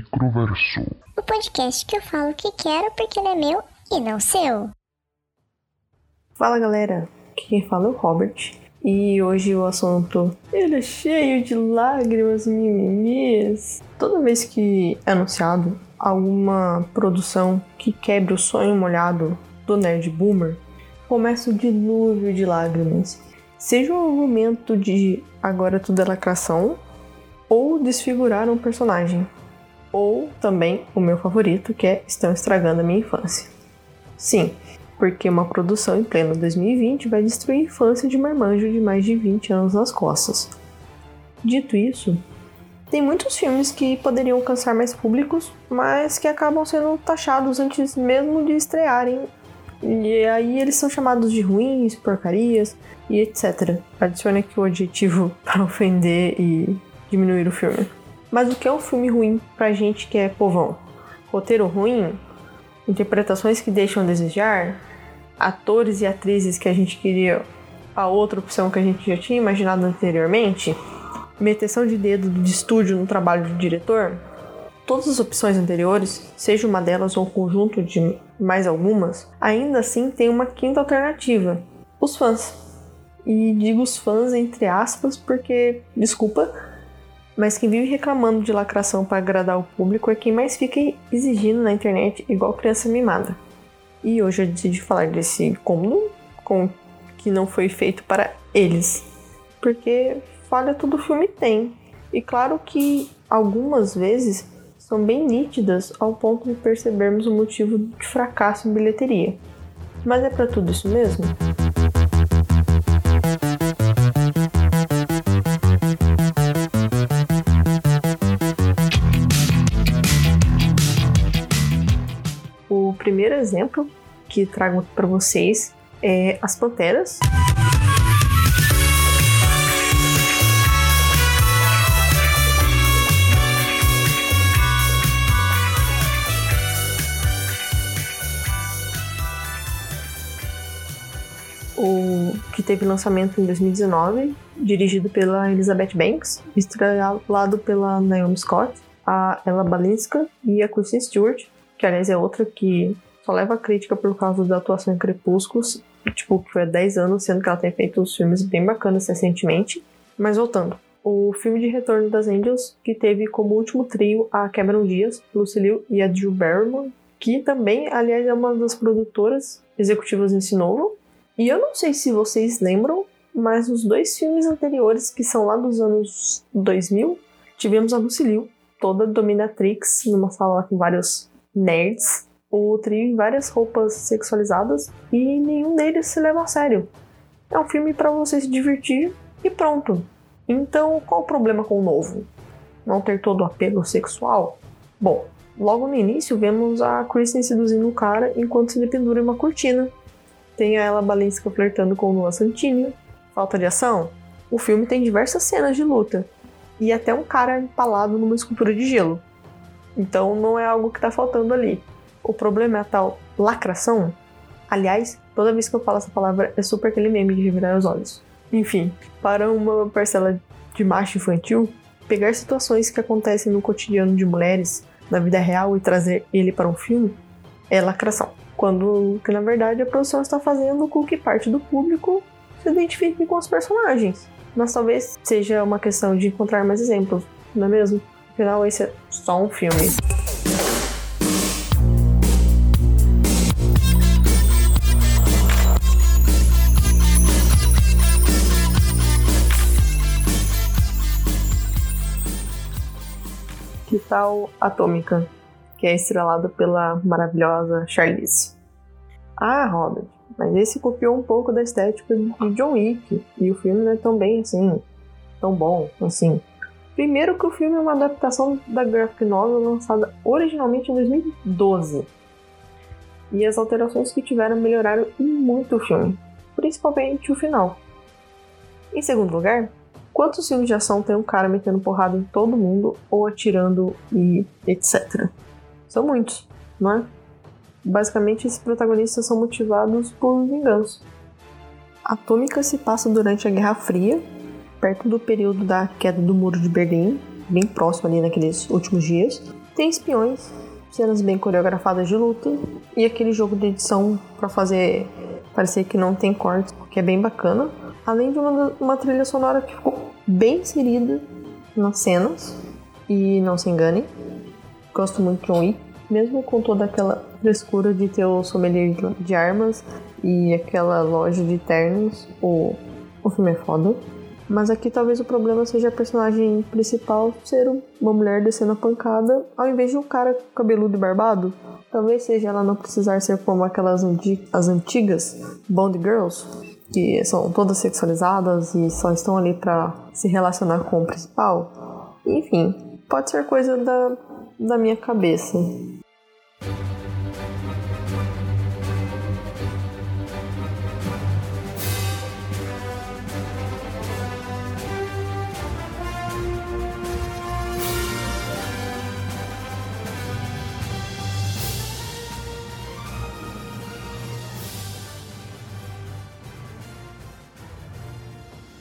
Microverso. O podcast que eu falo o que quero porque ele é meu e não seu. Fala galera, aqui quem fala é o Robert. E hoje o assunto ele é cheio de lágrimas mimimis. Toda vez que é anunciado alguma produção que quebre o sonho molhado do nerd boomer, começa o dilúvio de lágrimas. Seja o argumento de agora tudo é lacração, ou desfigurar um personagem, ou também o meu favorito, que é estão estragando a minha infância. Sim, porque uma produção em pleno 2020 vai destruir a infância de marmanjo de mais de 20 anos nas costas. Dito isso, tem muitos filmes que poderiam alcançar mais públicos, mas que acabam sendo taxados antes mesmo de estrearem. E aí eles são chamados de ruins, porcarias e etc. Adicione aqui o adjetivo para ofender e diminuir o filme. Mas o que é um filme ruim pra gente que é povão? Roteiro ruim? Interpretações que deixam a desejar? atores e atrizes que a gente queria a outra opção que a gente já tinha imaginado anteriormente, meteção de dedo de estúdio no trabalho do diretor, todas as opções anteriores, seja uma delas ou um conjunto de mais algumas, ainda assim tem uma quinta alternativa: os fãs. E digo os fãs entre aspas porque, desculpa, mas quem vive reclamando de lacração para agradar o público é quem mais fica exigindo na internet igual criança mimada. E hoje eu decidi falar desse cômodo com que não foi feito para eles. Porque falha todo filme tem. E claro que algumas vezes são bem nítidas ao ponto de percebermos o motivo de fracasso em bilheteria. Mas é para tudo isso mesmo? Primeiro exemplo que trago para vocês é As Panteras. O que teve lançamento em 2019, dirigido pela Elizabeth Banks, estrelado pela Naomi Scott, a Ella Balinska e a Kristen Stewart, que aliás é outra que só leva crítica por causa da atuação em Crepúsculos, tipo, que foi há 10 anos, sendo que ela tem feito uns filmes bem bacanas recentemente. Mas voltando, o filme de Retorno das Angels, que teve como último trio a Cameron Diaz, Lucy Liu e a Drew Barrymore, que também, aliás, é uma das produtoras executivas desse novo. E eu não sei se vocês lembram, mas nos dois filmes anteriores, que são lá dos anos 2000, tivemos a Lucy Liu, toda dominatrix, numa sala com vários nerds, o trio em várias roupas sexualizadas e nenhum deles se leva a sério. É um filme para você se divertir e pronto. Então, qual o problema com o novo? Não ter todo o apelo sexual? Bom, logo no início vemos a Kristen seduzindo o cara enquanto se pendura em uma cortina. Tem a Ella Balinska flertando com o Noah Santini. Falta de ação? O filme tem diversas cenas de luta e até um cara empalado numa escultura de gelo. Então não é algo que tá faltando ali. O problema é a tal lacração. Aliás, toda vez que eu falo essa palavra é super aquele meme de revirar os olhos. Enfim, para uma parcela de macho infantil, pegar situações que acontecem no cotidiano de mulheres, na vida real, e trazer ele para um filme é lacração. Quando que na verdade a produção está fazendo com que parte do público se identifique com os personagens. Mas talvez seja uma questão de encontrar mais exemplos, não é mesmo? Afinal, esse é só um filme. Que tal Atômica, que é estrelado pela maravilhosa Charlize? Ah, Robert, mas esse copiou um pouco da estética de John Wick, e o filme não é tão bem assim, tão bom assim. Primeiro que o filme é uma adaptação da graphic novel lançada originalmente em 2012. E as alterações que tiveram melhoraram muito o filme, principalmente o final. Em segundo lugar, Quantos filmes de ação tem um cara metendo porrada em todo mundo ou atirando e etc? São muitos, não é? Basicamente, esses protagonistas são motivados por vingança. Atômica se passa durante a Guerra Fria, perto do período da queda do Muro de Berlim, bem próximo ali naqueles últimos dias. tem espiões, cenas bem coreografadas de luta e aquele jogo de edição para fazer parecer que não tem cortes, que é bem bacana. Além de uma, uma trilha sonora que ficou bem inserida nas cenas. E não se engane, gosto muito de John Wick, mesmo com toda aquela frescura de ter o sommelier de armas e aquela loja de ternos, o, o filme é foda. Mas aqui talvez o problema seja a personagem principal ser uma mulher descendo a pancada ao invés de um cara cabeludo e barbado. Talvez seja ela não precisar ser como aquelas as antigas Bond Girls, que são todas sexualizadas e só estão ali para se relacionar com o principal. Enfim, pode ser coisa da, da minha cabeça.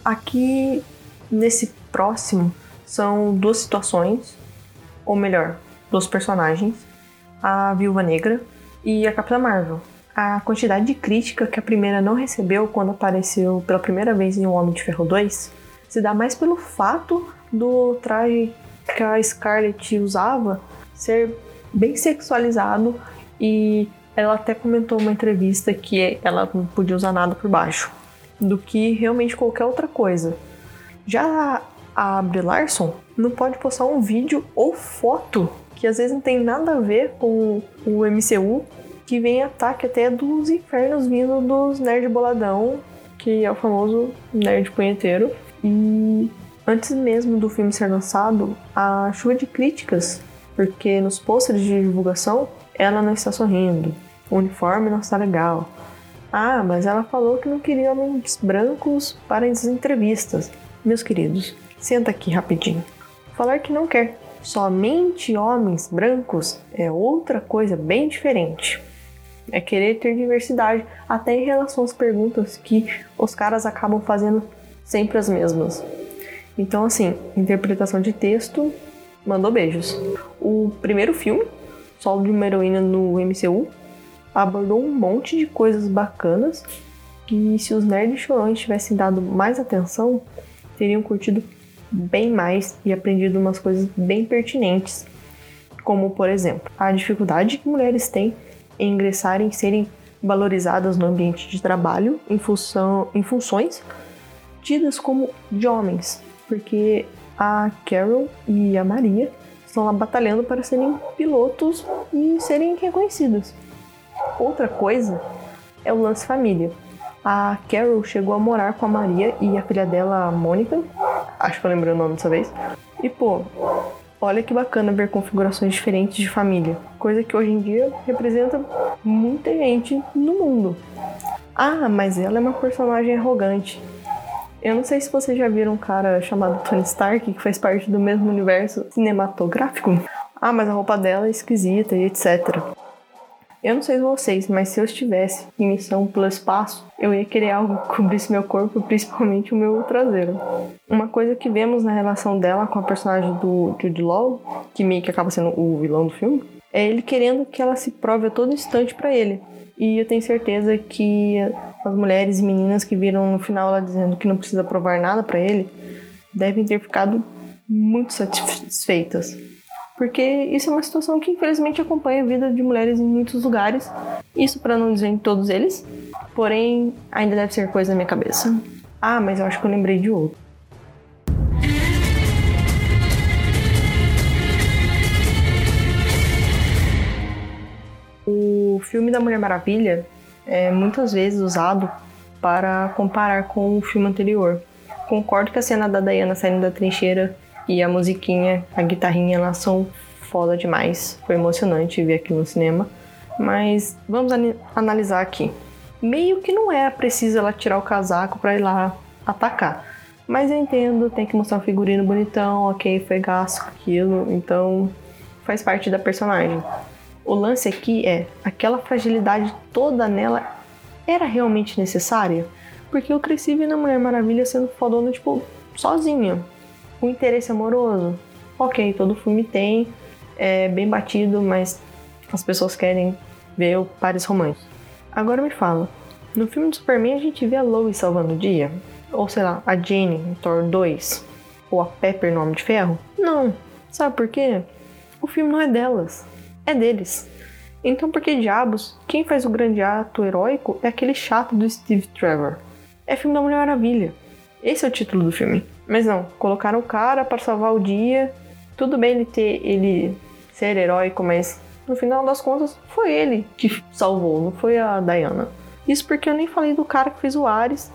Aqui, nesse próximo, são duas situações, ou melhor, dos personagens, a Viúva Negra e a Capitã Marvel. A quantidade de crítica que a primeira não recebeu quando apareceu pela primeira vez em O Homem de Ferro 2 se dá mais pelo fato do traje que a Scarlett usava ser bem sexualizado e ela até comentou uma entrevista que ela não podia usar nada por baixo do que realmente qualquer outra coisa. Já a Brie Larson não pode postar um vídeo ou foto que às vezes não tem nada a ver com o MCU, que vem ataque até dos infernos vindo dos nerd boladão, que é o famoso nerd punheteiro. E antes mesmo do filme ser lançado, a chuva de críticas, porque nos pôsteres de divulgação ela não está sorrindo, o uniforme não está legal, ah, mas ela falou que não queria homens brancos para as entrevistas. Meus queridos, senta aqui rapidinho. Falar que não quer somente homens brancos é outra coisa bem diferente. É querer ter diversidade, até em relação às perguntas que os caras acabam fazendo sempre as mesmas. Então, assim, interpretação de texto, mandou beijos. O primeiro filme, solo de uma heroína no MCU, abordou um monte de coisas bacanas que se os nerds chorões tivessem dado mais atenção, teriam curtido bem mais e aprendido umas coisas bem pertinentes, como por exemplo, a dificuldade que mulheres têm em ingressarem e serem valorizadas no ambiente de trabalho em, função, em funções tidas como de homens, porque a Carol e a Maria estão lá batalhando para serem pilotos e serem reconhecidas. Outra coisa é o lance família. A Carol chegou a morar com a Maria e a filha dela, a Mônica. Acho que eu lembrei o nome dessa vez. E pô, olha que bacana ver configurações diferentes de família. Coisa que hoje em dia representa muita gente no mundo. Ah, mas ela é uma personagem arrogante. Eu não sei se vocês já viram um cara chamado Tony Stark, que faz parte do mesmo universo cinematográfico. Ah, mas a roupa dela é esquisita e etc. Eu não sei vocês, mas se eu estivesse em missão pelo espaço, eu ia querer algo que cobrisse meu corpo, principalmente o meu traseiro. Uma coisa que vemos na relação dela com a personagem do Jude Law, que meio que acaba sendo o vilão do filme, é ele querendo que ela se prove a todo instante para ele. E eu tenho certeza que as mulheres e meninas que viram no final ela dizendo que não precisa provar nada para ele, devem ter ficado muito satisfeitas porque isso é uma situação que infelizmente acompanha a vida de mulheres em muitos lugares. Isso para não dizer em todos eles, porém ainda deve ser coisa na minha cabeça. Ah, mas eu acho que eu lembrei de outro. O filme da Mulher Maravilha é muitas vezes usado para comparar com o filme anterior. Concordo que a cena da Diana saindo da trincheira e a musiquinha, a guitarrinha, elas são foda demais. Foi emocionante ver aqui no cinema. Mas vamos analisar aqui. Meio que não é preciso ela tirar o casaco para ir lá atacar. Mas eu entendo, tem que mostrar um figurino bonitão, ok, foi gasto aquilo, então faz parte da personagem. O lance aqui é, aquela fragilidade toda nela era realmente necessária? Porque eu cresci vendo a Mulher Maravilha sendo fodona, tipo, sozinha o interesse amoroso. Ok, todo filme tem. é bem batido, mas as pessoas querem ver o pares romântico. Agora me fala, no filme do Superman a gente vê a Lois salvando o dia? Ou sei lá, a Jane em Thor 2? Ou a Pepper no Homem de Ferro? Não. Sabe por quê? O filme não é delas, é deles. Então por que diabos, quem faz o grande ato heróico é aquele chato do Steve Trevor? É filme da Mulher Maravilha. Esse é o título do filme. Mas não, colocaram o cara para salvar o dia. Tudo bem ele ter ele ser heróico, mas no final das contas foi ele que salvou, não foi a Diana. Isso porque eu nem falei do cara que fez o Ares,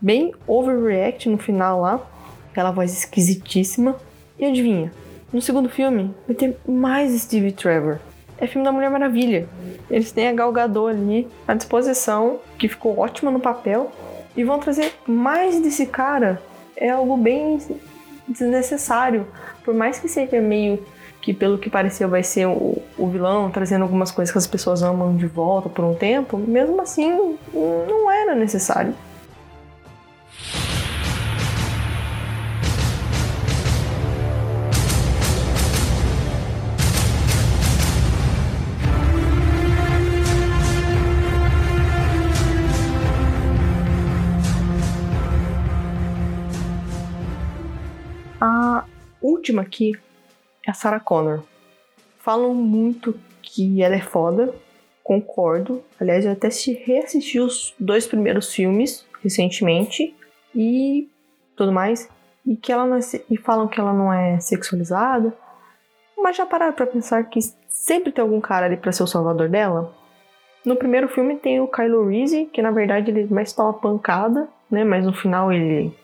bem overreact no final lá, aquela voz esquisitíssima. E adivinha? No segundo filme vai ter mais Steve Trevor. É filme da Mulher Maravilha. Eles têm a Gal Gadot ali à disposição, que ficou ótima no papel, e vão trazer mais desse cara. É algo bem desnecessário. Por mais que seja meio que, pelo que pareceu, vai ser o, o vilão, trazendo algumas coisas que as pessoas amam de volta por um tempo, mesmo assim, não era necessário. Última aqui é a Sarah Connor. Falam muito que ela é foda, concordo. Aliás, eu até reassisti os dois primeiros filmes recentemente e tudo mais. E que ela é, e falam que ela não é sexualizada. Mas já pararam pra pensar que sempre tem algum cara ali pra ser o salvador dela? No primeiro filme tem o Kylo Reese, que na verdade ele mais toma pancada, né? Mas no final ele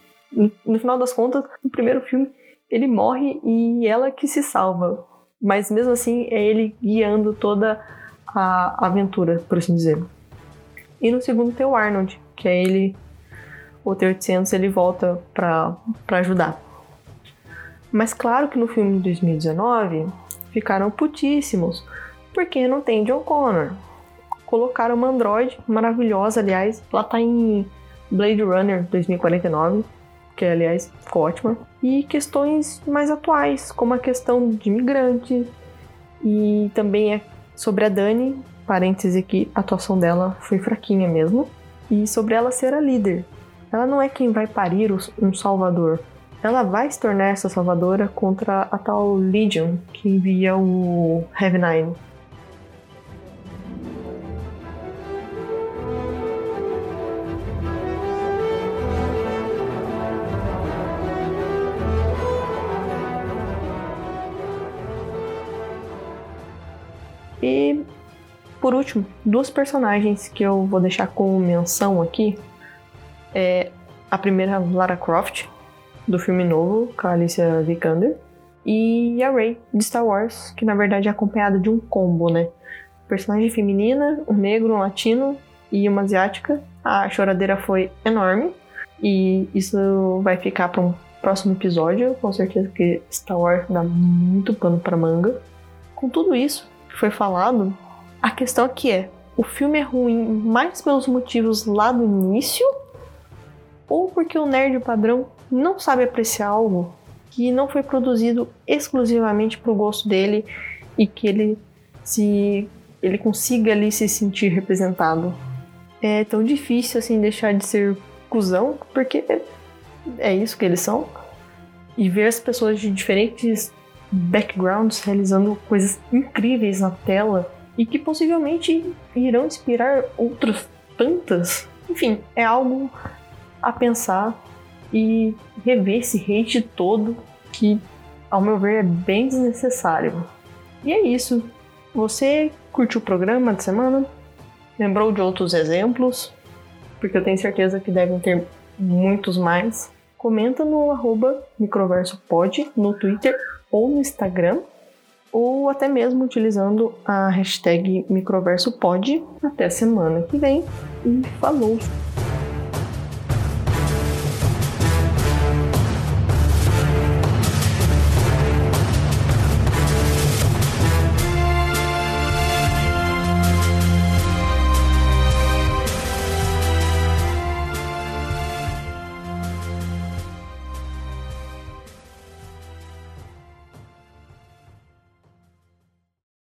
no final das contas, no primeiro filme, ele morre e ela que se salva. Mas mesmo assim, é ele guiando toda a aventura, por assim dizer. E no segundo tem o Arnold, que é ele, o T-800, ele volta pra ajudar. Mas claro que no filme de 2019 ficaram putíssimos, porque não tem John Connor. Colocaram uma android maravilhosa, aliás, ela tá em Blade Runner 2049, que aliás ficou ótima, e questões mais atuais, como a questão de imigrantes, e também é sobre a Dani, parêntese aqui, a atuação dela foi fraquinha mesmo, e sobre ela ser a líder. Ela não é quem vai parir um salvador, ela vai se tornar essa salvadora contra a tal Legion que envia o Heavy Nine. Por último, duas personagens que eu vou deixar como menção aqui. É a primeira Lara Croft, do filme novo, com a Alicia Vikander, e a Rey, de Star Wars, que na verdade é acompanhada de um combo, né? Personagem feminina, um negro, um latino e uma asiática. A choradeira foi enorme e isso vai ficar para um próximo episódio, com certeza que Star Wars dá muito pano para manga. Com tudo isso, que foi falado, a questão aqui é: o filme é ruim mais pelos motivos lá do início ou porque o nerd padrão não sabe apreciar algo que não foi produzido exclusivamente para o gosto dele e que ele se ele consiga ali se sentir representado. É tão difícil assim deixar de ser cuzão, porque é isso que eles são. E ver as pessoas de diferentes backgrounds realizando coisas incríveis na tela e que possivelmente irão inspirar outras tantas. Enfim, é algo a pensar e rever esse hate todo que, ao meu ver, é bem desnecessário. E é isso. Você curtiu o programa de semana? Lembrou de outros exemplos? Porque eu tenho certeza que devem ter muitos mais. Comenta no arroba microversopod no Twitter ou no Instagram, ou até mesmo utilizando a hashtag microversopod. Até semana que vem e falou!